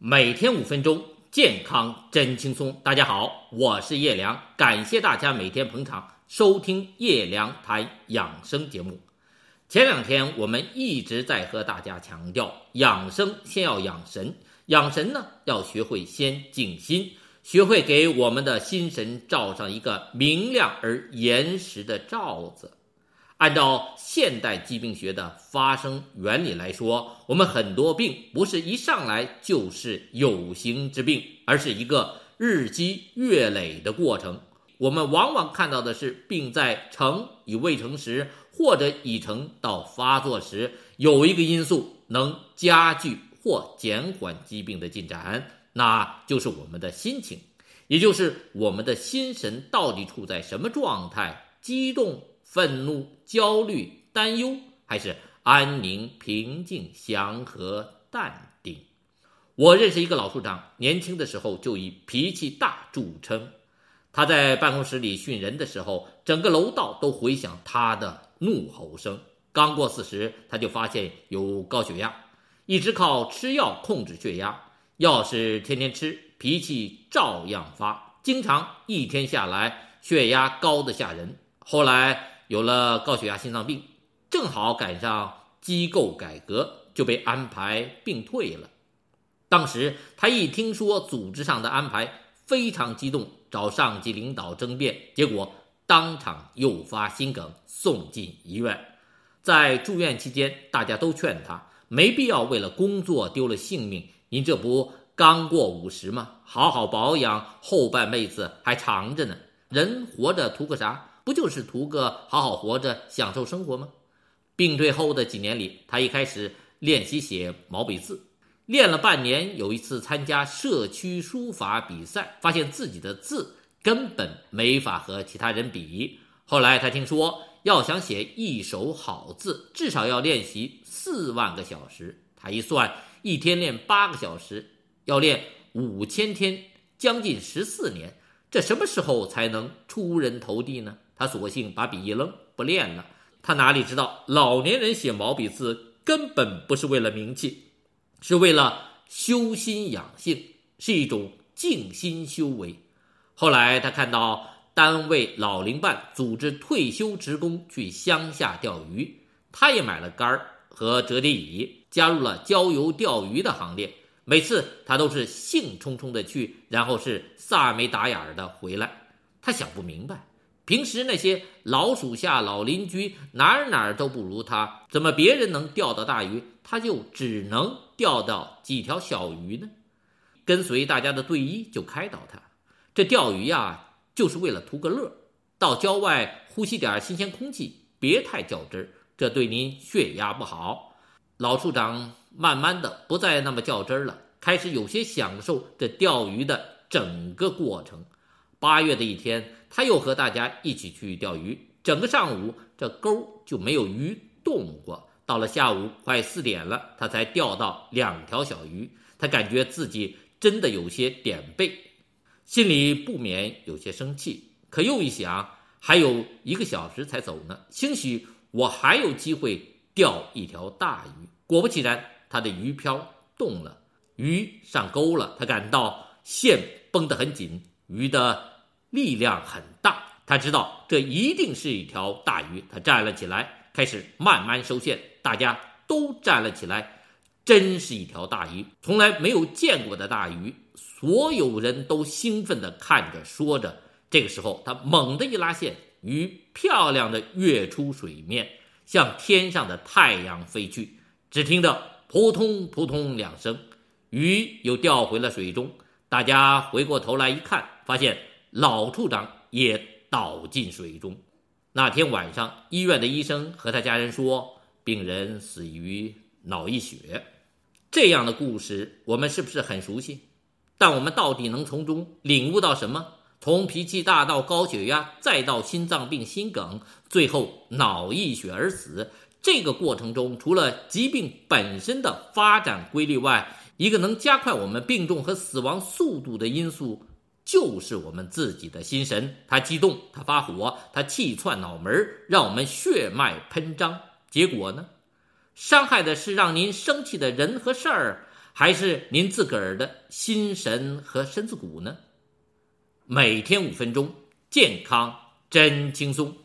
每天五分钟，健康真轻松。大家好，我是叶良，感谢大家每天捧场收听叶良谈养生节目。前两天我们一直在和大家强调，养生先要养神，养神呢要学会先静心，学会给我们的心神罩上一个明亮而严实的罩子。按照现代疾病学的发生原理来说，我们很多病不是一上来就是有形之病，而是一个日积月累的过程。我们往往看到的是病在成与未成时，或者已成到发作时，有一个因素能加剧或减缓疾病的进展，那就是我们的心情，也就是我们的心神到底处在什么状态，激动。愤怒、焦虑、担忧，还是安宁、平静、祥和、淡定？我认识一个老处长，年轻的时候就以脾气大著称。他在办公室里训人的时候，整个楼道都回响他的怒吼声。刚过四十，他就发现有高血压，一直靠吃药控制血压，药是天天吃，脾气照样发，经常一天下来血压高的吓人。后来。有了高血压、心脏病，正好赶上机构改革，就被安排病退了。当时他一听说组织上的安排，非常激动，找上级领导争辩，结果当场诱发心梗，送进医院。在住院期间，大家都劝他没必要为了工作丢了性命。您这不刚过五十吗？好好保养，后半辈子还长着呢。人活着图个啥？不就是图个好好活着、享受生活吗？病退后的几年里，他一开始练习写毛笔字，练了半年，有一次参加社区书法比赛，发现自己的字根本没法和其他人比。后来他听说，要想写一手好字，至少要练习四万个小时。他一算，一天练八个小时，要练五千天，将近十四年，这什么时候才能出人头地呢？他索性把笔一扔，不练了。他哪里知道，老年人写毛笔字根本不是为了名气，是为了修心养性，是一种静心修为。后来他看到单位老龄办组织退休职工去乡下钓鱼，他也买了竿儿和折叠椅，加入了郊游钓鱼的行列。每次他都是兴冲冲的去，然后是飒没打眼儿的回来。他想不明白。平时那些老鼠下、老邻居哪儿哪儿都不如他，怎么别人能钓到大鱼，他就只能钓到几条小鱼呢？跟随大家的队医就开导他：这钓鱼呀，就是为了图个乐，到郊外呼吸点新鲜空气，别太较真，这对您血压不好。老处长慢慢的不再那么较真了，开始有些享受这钓鱼的整个过程。八月的一天。他又和大家一起去钓鱼，整个上午这钩就没有鱼动过。到了下午快四点了，他才钓到两条小鱼。他感觉自己真的有些点背，心里不免有些生气。可又一想，还有一个小时才走呢，兴许我还有机会钓一条大鱼。果不其然，他的鱼漂动了，鱼上钩了。他感到线绷得很紧，鱼的。力量很大，他知道这一定是一条大鱼。他站了起来，开始慢慢收线。大家都站了起来，真是一条大鱼，从来没有见过的大鱼。所有人都兴奋地看着，说着。这个时候，他猛地一拉线，鱼漂亮的跃出水面，向天上的太阳飞去。只听得扑通扑通两声，鱼又掉回了水中。大家回过头来一看，发现。老处长也倒进水中。那天晚上，医院的医生和他家人说，病人死于脑溢血。这样的故事，我们是不是很熟悉？但我们到底能从中领悟到什么？从脾气大到高血压，再到心脏病、心梗，最后脑溢血而死，这个过程中，除了疾病本身的发展规律外，一个能加快我们病重和死亡速度的因素。就是我们自己的心神，他激动，他发火，他气窜脑门，让我们血脉喷张。结果呢，伤害的是让您生气的人和事儿，还是您自个儿的心神和身子骨呢？每天五分钟，健康真轻松。